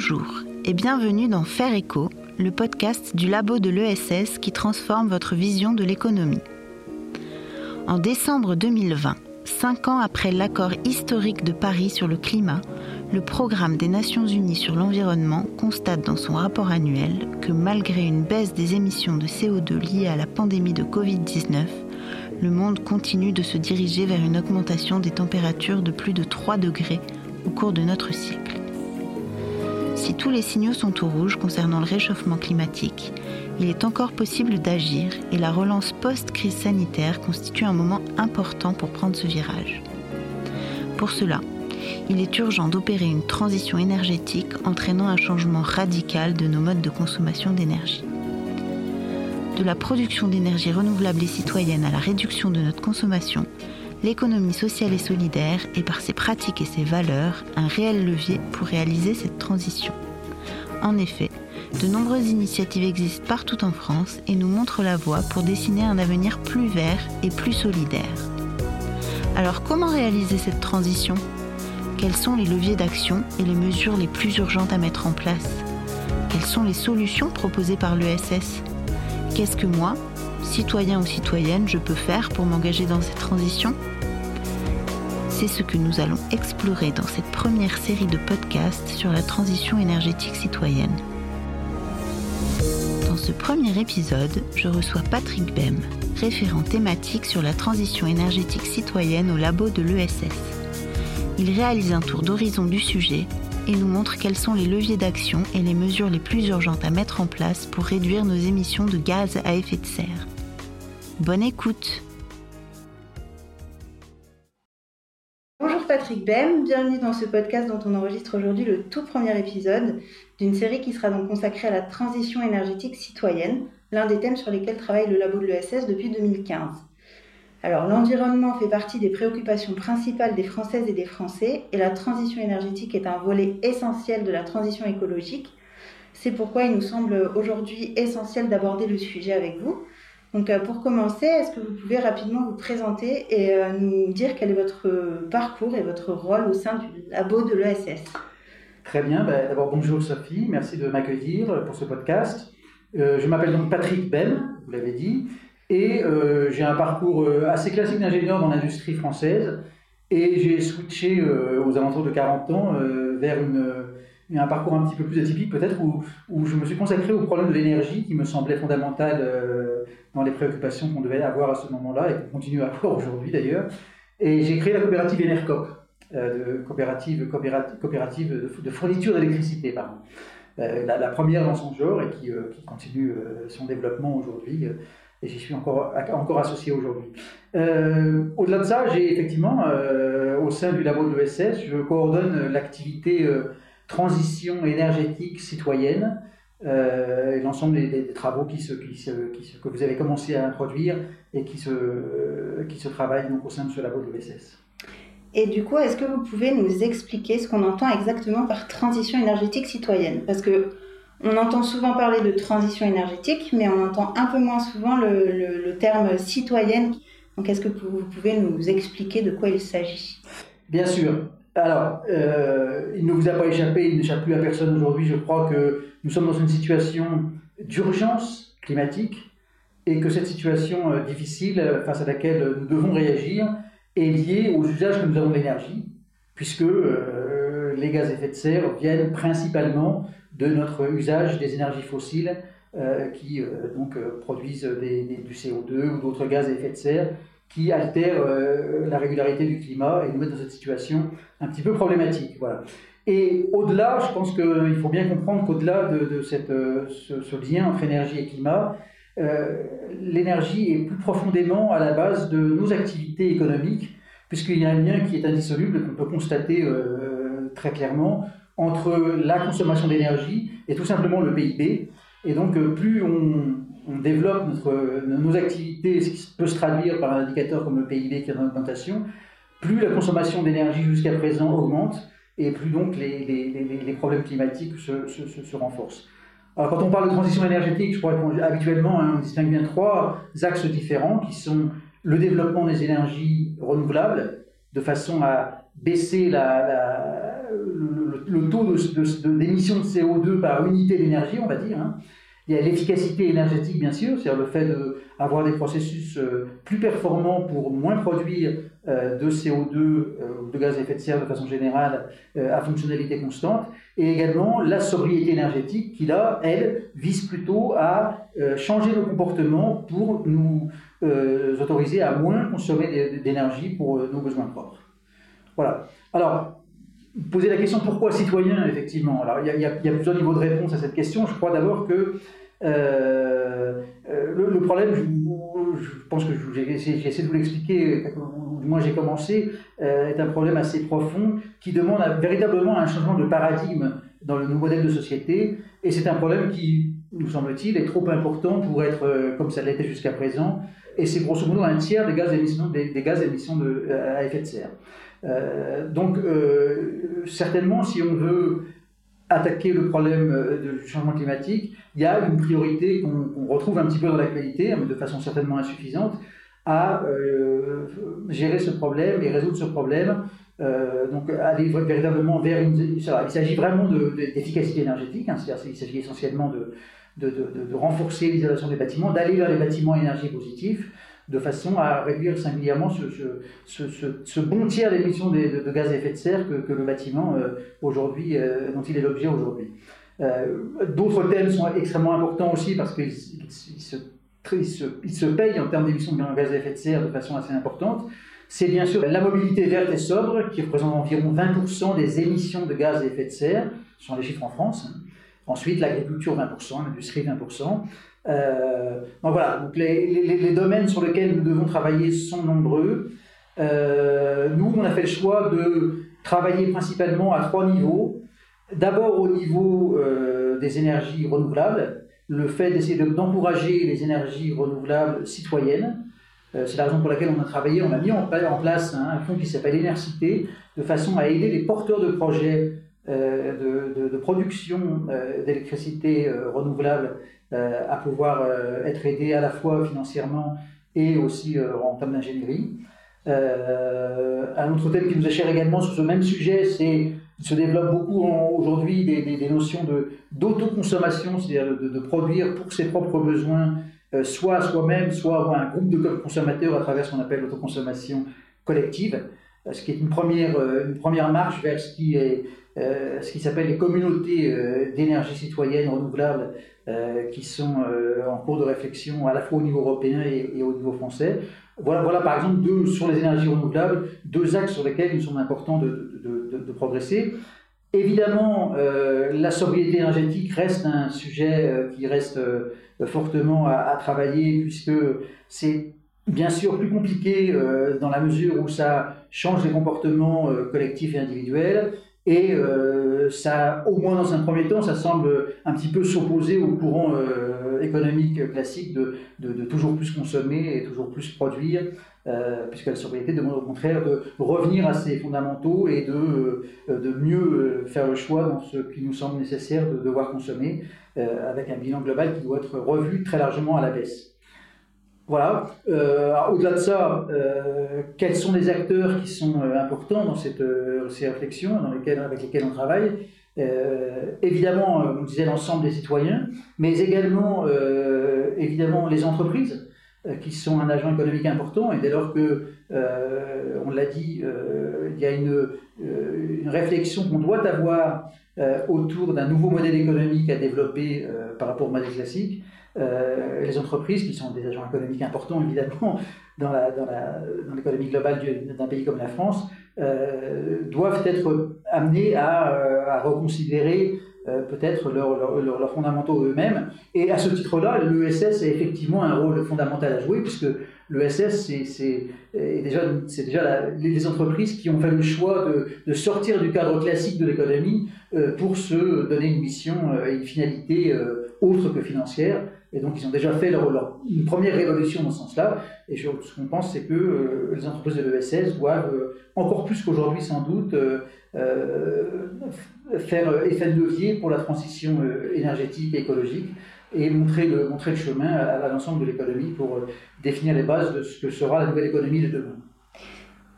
Bonjour et bienvenue dans Faire Écho, le podcast du labo de l'ESS qui transforme votre vision de l'économie. En décembre 2020, cinq ans après l'accord historique de Paris sur le climat, le programme des Nations Unies sur l'environnement constate dans son rapport annuel que malgré une baisse des émissions de CO2 liées à la pandémie de Covid-19, le monde continue de se diriger vers une augmentation des températures de plus de 3 degrés au cours de notre cycle. Si tous les signaux sont au rouge concernant le réchauffement climatique, il est encore possible d'agir et la relance post-crise sanitaire constitue un moment important pour prendre ce virage. Pour cela, il est urgent d'opérer une transition énergétique entraînant un changement radical de nos modes de consommation d'énergie. De la production d'énergie renouvelable et citoyenne à la réduction de notre consommation, l'économie sociale et solidaire est par ses pratiques et ses valeurs un réel levier pour réaliser cette transition. En effet, de nombreuses initiatives existent partout en France et nous montrent la voie pour dessiner un avenir plus vert et plus solidaire. Alors comment réaliser cette transition? Quels sont les leviers d'action et les mesures les plus urgentes à mettre en place? Quelles sont les solutions proposées par l'ESS Qu'est-ce que moi, citoyen ou citoyenne, je peux faire pour m'engager dans cette transition? C'est ce que nous allons explorer dans cette première série de podcasts sur la transition énergétique citoyenne. Dans ce premier épisode, je reçois Patrick Bem, référent thématique sur la transition énergétique citoyenne au labo de l'ESS. Il réalise un tour d'horizon du sujet et nous montre quels sont les leviers d'action et les mesures les plus urgentes à mettre en place pour réduire nos émissions de gaz à effet de serre. Bonne écoute Bonjour Patrick Bem, bienvenue dans ce podcast dont on enregistre aujourd'hui le tout premier épisode d'une série qui sera donc consacrée à la transition énergétique citoyenne, l'un des thèmes sur lesquels travaille le labo de l'ESS depuis 2015. Alors l'environnement fait partie des préoccupations principales des Françaises et des Français et la transition énergétique est un volet essentiel de la transition écologique. C'est pourquoi il nous semble aujourd'hui essentiel d'aborder le sujet avec vous. Donc euh, pour commencer, est-ce que vous pouvez rapidement vous présenter et euh, nous dire quel est votre parcours et votre rôle au sein du labo de l'ESS Très bien, ben, d'abord bonjour Sophie, merci de m'accueillir pour ce podcast. Euh, je m'appelle donc Patrick Ben, vous l'avez dit, et euh, j'ai un parcours euh, assez classique d'ingénieur dans l'industrie française. Et j'ai switché euh, aux alentours de 40 ans vers un parcours un petit peu plus atypique peut-être, où, où, je me suis consacré au problème de l'énergie qui me semblait fondamental dans les préoccupations qu'on devait avoir à ce moment-là et qu'on continue à avoir aujourd'hui d'ailleurs. Et j'ai créé la coopérative Enercop, de coopérative, de, fourniture d'électricité, pardon. La, la, première dans son genre et qui, continue son développement aujourd'hui et j'y suis encore, associé aujourd'hui. Euh, au-delà de ça, j'ai effectivement, euh, au sein du labo de l'ESS, je coordonne l'activité euh, transition énergétique citoyenne, et l'ensemble des, travaux qui se, qui se, qui que vous avez commencé à introduire et qui se, qui se travaillent donc, au sein de ce labo de l'ESS. Et du coup, est-ce que vous pouvez nous expliquer ce qu'on entend exactement par transition énergétique citoyenne? Parce que on entend souvent parler de transition énergétique, mais on entend un peu moins souvent le, terme citoyenne. Donc, est-ce que vous pouvez nous expliquer de quoi il s'agit? Bien sûr. Alors, euh, il ne vous a pas échappé, il n'échappe plus à personne aujourd'hui. Je crois que nous sommes dans une situation d'urgence climatique et que cette situation euh, difficile face à laquelle nous devons réagir est liée aux usages que nous avons d'énergie, puisque euh, les gaz à effet de serre viennent principalement de notre usage des énergies fossiles euh, qui euh, donc, euh, produisent du CO2 ou d'autres gaz à effet de serre qui altèrent la régularité du climat et nous mettent dans cette situation un petit peu problématique. Voilà. Et au-delà, je pense qu'il faut bien comprendre qu'au-delà de, cette, ce, lien entre énergie et climat, l'énergie est plus profondément à la base de nos activités économiques, puisqu'il y a un lien qui est indissoluble, qu'on peut constater très clairement entre la consommation d'énergie et tout simplement le PIB. Et donc, euh, plus on, développe notre, nos activités, ce qui peut se traduire par un indicateur comme le PIB qui est en augmentation, plus la consommation d'énergie jusqu'à présent augmente et plus donc les, les, les problèmes climatiques se, se, renforcent. Alors, quand on parle de transition énergétique, je crois qu'habituellement, hein, on distingue bien trois axes différents qui sont le développement des énergies renouvelables de façon à baisser la, le, taux d'émission de, CO2 par unité d'énergie, on va dire. Hein. Il y a l'efficacité énergétique, bien sûr, c'est-à-dire le fait d'avoir des processus euh, plus performants pour moins produire euh, de CO2 ou de gaz à effet de serre de façon générale à fonctionnalité constante. Et également la sobriété énergétique qui, là, elle, vise plutôt à changer nos comportements pour nous autoriser à moins consommer d'énergie pour nos besoins propres. Voilà. Alors, poser la question pourquoi citoyen, effectivement? Alors, il y, a, plusieurs niveaux de réponse à cette question. Je crois d'abord que euh, euh, le, problème, je, pense que j'ai essayé de vous l'expliquer, du moins j'ai commencé, euh, est un problème assez profond qui demande véritablement un changement de paradigme dans le modèle de société. Et c'est un problème qui, nous semble-t-il, est trop important pour être comme ça l'était jusqu'à présent. Et c'est grosso modo un tiers des gaz d'émission des, gaz d'émission de, à effet de serre. Donc, certainement, si on veut attaquer le problème euh, du changement climatique, il y a une priorité qu'on retrouve un petit peu dans l'actualité, mais de façon certainement insuffisante, à gérer ce problème et résoudre ce problème. donc aller véritablement vers une... il s'agit vraiment d'efficacité énergétique, hein, c'est-à-dire qu'il s'agit essentiellement de, de, de, de renforcer l'isolation des bâtiments, d'aller vers les bâtiments énergie positifs, de façon à réduire singulièrement ce, ce, ce, ce bon tiers d'émissions de, gaz à effet de serre que, que le bâtiment euh, aujourd'hui, euh, dont il est l'objet aujourd'hui. Euh, d'autres thèmes sont extrêmement importants aussi parce qu'ils se, il se, payent en termes d'émissions de gaz à effet de serre de façon assez importante. C'est bien sûr la mobilité verte et sobre qui représente environ 20% des émissions de gaz à effet de serre, ce sont les chiffres en France. Ensuite, l'agriculture 20%, l'industrie 20%. Euh, donc voilà, donc les, domaines sur lesquels nous devons travailler sont nombreux. Euh, nous, on a fait le choix de travailler principalement à trois niveaux. D'abord au niveau euh, des énergies renouvelables, le fait d'essayer d'encourager les énergies renouvelables citoyennes. C'est la raison pour laquelle on a travaillé, on a mis en, place un fonds qui s'appelle Énercité, de façon à aider les porteurs de projets de, production d'électricité renouvelable à pouvoir euh, être aidé à la fois financièrement et aussi euh, en termes d'ingénierie. un autre thème qui nous est cher également sur ce même sujet, c'est il se développe beaucoup aujourd'hui des, notions d'autoconsommation, c'est-à-dire de, de, produire pour ses propres besoins, soit soi-même, soit un groupe de consommateurs à travers ce qu'on appelle l'autoconsommation collective, ce qui est une première, une première marche vers ce qui est euh, ce qui s'appelle les communautés euh, d'énergie citoyenne renouvelable euh, qui sont en cours de réflexion à la fois au niveau européen et, au niveau français. Voilà, voilà par exemple sur les énergies renouvelables, deux axes sur lesquels il semble important de, progresser. Évidemment, la sobriété énergétique reste un sujet qui reste fortement à, travailler puisque c'est bien sûr plus compliqué dans la mesure où ça change les comportements collectifs et individuels. Et euh, ça, au moins dans un premier temps, ça semble un petit peu s'opposer au courant euh, économique classique de, toujours plus consommer et toujours plus produire, euh, puisque la sobriété demande au contraire de revenir à ses fondamentaux et de, de mieux faire le choix dans ce qui nous semble nécessaire de devoir consommer, avec un bilan global qui doit être revu très largement à la baisse. Voilà. Euh, au-delà de ça, euh, quels sont les acteurs qui sont euh, importants dans cette, ces réflexions dans lesquelles, on travaille? Évidemment, on disait l'ensemble des citoyens, mais également, évidemment, les entreprises qui sont un agent économique important. Et dès lors que, on l'a dit, il y a une réflexion qu'on doit avoir autour d'un nouveau modèle économique à développer par rapport au modèle classique, euh, les entreprises, qui sont des agents économiques importants évidemment dans, l'économie globale d'un pays comme la France, euh, doivent être amenées à, euh, reconsidérer peut-être leurs fondamentaux eux-mêmes. Et à ce titre-là, l'ESS a effectivement un rôle fondamental à jouer, puisque l'ESS, c'est déjà, déjà les entreprises qui ont fait le choix de, de sortir du cadre classique de l'économie pour se donner une mission et une finalité autre que financière. Et donc, ils ont déjà fait leur, une première révolution dans ce sens-là. Et ce qu'on pense, c'est que euh, les entreprises de l'ESS doivent, euh, encore plus qu'aujourd'hui sans doute, euh, faire effet de levier pour la transition énergétique et écologique et montrer le, montrer le chemin à, l'ensemble de l'économie pour définir les bases de ce que sera la nouvelle économie de demain.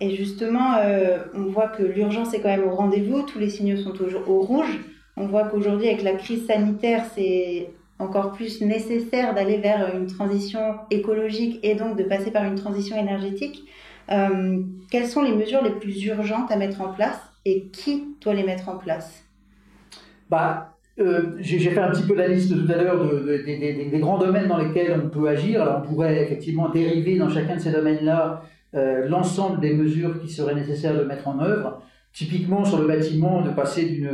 Et justement, on voit que l'urgence est quand même au rendez-vous, tous les signaux sont au, au rouge. On voit qu'aujourd'hui, avec la crise sanitaire, c'est encore plus nécessaire d'aller vers une transition écologique et donc de passer par une transition énergétique. Euh, quelles sont les mesures les plus urgentes à mettre en place et qui doit les mettre en place? Bah, euh, J'ai fait un petit peu la liste tout à l'heure de, des grands domaines dans lesquels on peut agir. On pourrait effectivement dériver dans chacun de ces domaines-là euh, l'ensemble des mesures qui seraient nécessaires de mettre en œuvre. Typiquement sur le bâtiment, de passer d'une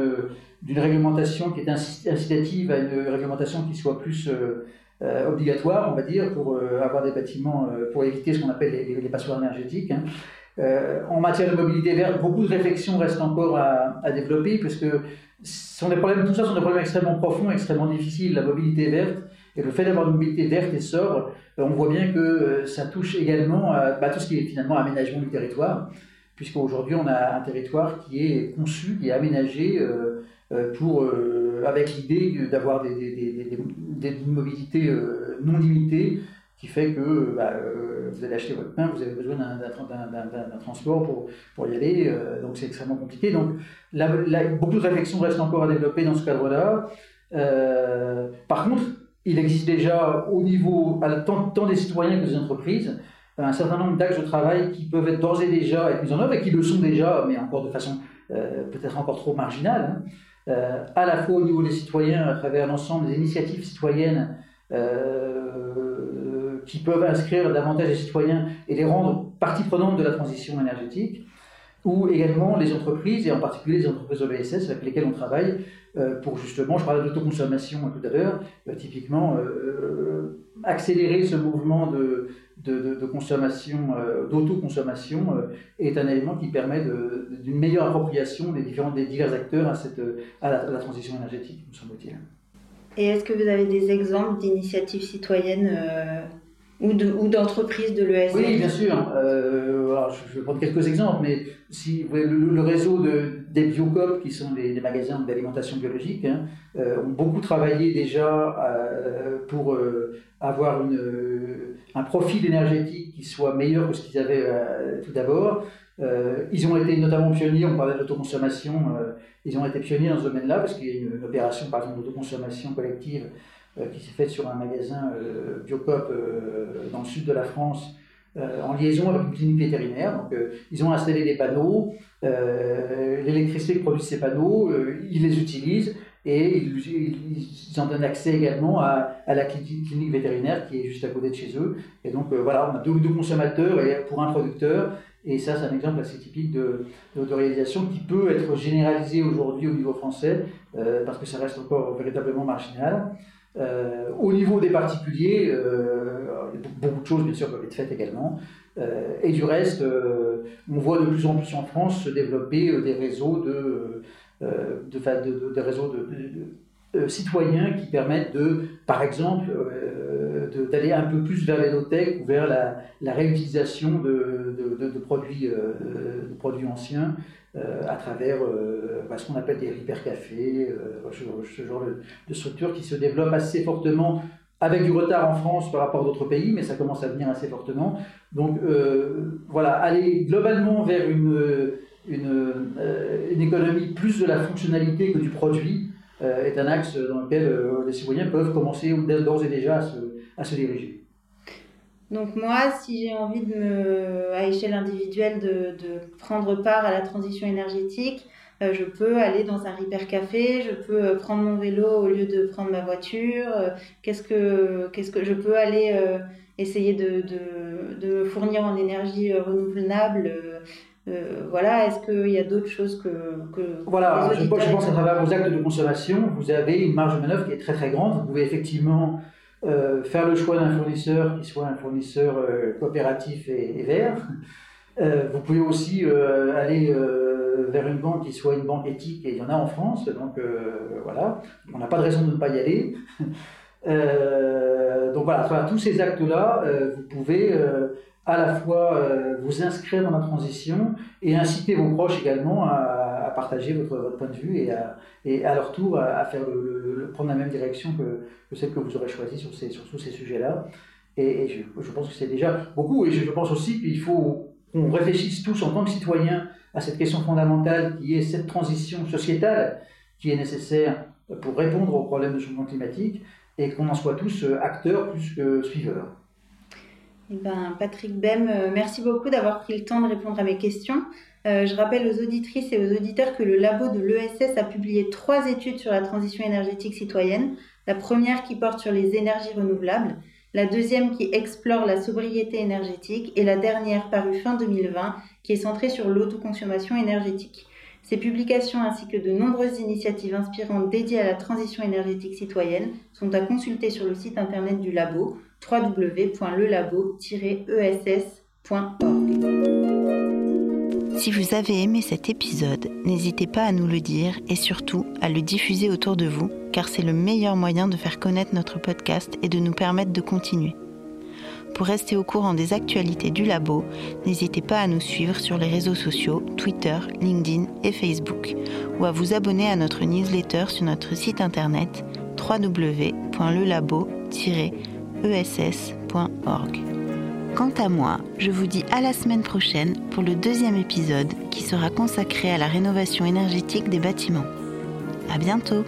d'une réglementation qui est incitative à une réglementation qui soit plus euh, euh, obligatoire, on va dire, pour euh, avoir des bâtiments, pour éviter ce qu'on appelle les, passoires énergétiques. Hein. en matière de mobilité verte, beaucoup de réflexions restent encore à, développer, parce que sont des problèmes, tout ça sont des problèmes extrêmement profonds, extrêmement difficiles. La mobilité verte et le fait d'avoir une mobilité verte et sobre, on voit bien que ça touche également à bah, tout ce qui est finalement aménagement du territoire, puisqu'aujourd'hui on a un territoire qui est conçu, qui est aménagé pour, euh, avec l'idée d'avoir des, des, des, mobilités euh, non limitées qui fait que bah, vous allez acheter votre pain, vous avez besoin d'un transport pour, pour y aller, donc c'est extrêmement compliqué. Donc beaucoup de réflexions restent encore à développer dans ce cadre-là. par contre, il existe déjà au niveau, tant, des citoyens que des entreprises, un certain nombre d'axes de travail qui peuvent être d'ores et déjà mis en œuvre et qui le sont déjà, mais encore de façon peut-être encore trop marginale. Hein. Euh, à la fois au niveau des citoyens, à travers l'ensemble des initiatives citoyennes euh, qui peuvent inscrire davantage les citoyens et les rendre partie prenante de la transition énergétique, ou également les entreprises, et en particulier les entreprises OBSS avec lesquelles on travaille, pour justement, je parlais d'autoconsommation tout à l'heure, typiquement accélérer ce mouvement de, de, consommation, euh, d'autoconsommation, euh, est un élément qui permet d'une meilleure appropriation des, différents, des divers acteurs à, cette, à, la, transition énergétique, me semble-t-il. Et est-ce que vous avez des exemples d'initiatives citoyennes euh, ou d'entreprises de, l'ESS Oui, bien sûr. alors, je vais prendre quelques exemples, mais si le, réseau de, des Biocop, qui sont des, magasins d'alimentation biologique, hein, ont beaucoup travaillé déjà pour avoir une, un profil énergétique qui soit meilleur que ce qu'ils avaient euh, tout d'abord. Euh, ils ont été notamment pionniers, on parlait d'autoconsommation, euh, ils ont été pionniers dans ce domaine-là parce qu'il y a une, opération par exemple d'autoconsommation collective qui s'est faite sur un magasin Biocop dans le sud de la France en liaison avec une clinique vétérinaire. Donc, ils ont installé des panneaux, l'électricité que produisent ces panneaux, ils les utilisent et ils, en donnent accès également à, la clinique vétérinaire qui est juste à côté de chez eux. Et donc euh, voilà, deux, consommateurs pour un producteur. Et ça, c'est un exemple assez typique de, de, réalisation qui peut être généralisé aujourd'hui au niveau français, euh, parce que ça reste encore véritablement marginal. Euh, au niveau des particuliers, beaucoup de choses, bien sûr, peuvent être faites également. et du reste, on voit de plus en plus en France se développer des réseaux de euh, de, de, de, réseaux de, citoyens qui permettent de, par exemple, euh, d'aller un peu plus vers l'édotech ou vers la, réutilisation de, produits, euh, de produits anciens à travers bah, ce qu'on appelle des hypercafés, ce, genre de, structures qui se développent assez fortement avec du retard en France par rapport à d'autres pays, mais ça commence à venir assez fortement. Donc voilà, aller globalement vers une une, euh, économie plus de la fonctionnalité que du produit euh, est un axe dans lequel euh, les citoyens peuvent commencer d'ores et déjà à se, à se, diriger. Donc moi, si j'ai envie de me, à échelle individuelle de, de prendre part à la transition énergétique, je peux aller dans un hypercafé, je peux prendre mon vélo au lieu de prendre ma voiture. qu'est-ce que, qu'est-ce que je peux aller essayer de, de, de, fournir en énergie renouvelable euh, voilà, est-ce qu'il y a d'autres choses que, que Voilà, je, pense qu'à travers vos actes de consommation, vous avez une marge de manœuvre qui est très très grande. Vous pouvez effectivement euh, faire le choix d'un fournisseur qui soit un fournisseur euh, coopératif et, vert. vous pouvez aussi aller vers une banque qui soit une banque éthique, et il y en a en France, donc voilà, on n'a pas de raison de ne pas y aller. donc voilà, à travers tous ces actes-là, vous pouvez à la fois euh, vous inscrire dans la transition et inciter vos proches également à, partager votre, point de vue et à, à leur tour à, faire prendre la même direction que, celle que vous aurez choisie sur, sur tous ces sujets-là. Et, je, pense que c'est déjà beaucoup. Et je pense aussi qu'il faut qu'on réfléchisse tous en tant que citoyens à cette question fondamentale qui est cette transition sociétale qui est nécessaire pour répondre aux problèmes de changement climatique et qu'on en soit tous euh, acteurs plus que suiveurs. Eh ben, Patrick Bem, euh, merci beaucoup d'avoir pris le temps de répondre à mes questions. Euh, je rappelle aux auditrices et aux auditeurs que le labo de l'ESS a publié trois études sur la transition énergétique citoyenne. La première qui porte sur les énergies renouvelables, la deuxième qui explore la sobriété énergétique et la dernière parue fin 2020 qui est centrée sur l'autoconsommation énergétique. Ces publications ainsi que de nombreuses initiatives inspirantes dédiées à la transition énergétique citoyenne sont à consulter sur le site internet du labo www.lelabo-ess.org. Si vous avez aimé cet épisode, n'hésitez pas à nous le dire et surtout à le diffuser autour de vous car c'est le meilleur moyen de faire connaître notre podcast et de nous permettre de continuer. Pour rester au courant des actualités du labo, n'hésitez pas à nous suivre sur les réseaux sociaux Twitter, LinkedIn et Facebook, ou à vous abonner à notre newsletter sur notre site internet www.lelabo-ess.org. Quant à moi, je vous dis à la semaine prochaine pour le deuxième épisode qui sera consacré à la rénovation énergétique des bâtiments. À bientôt!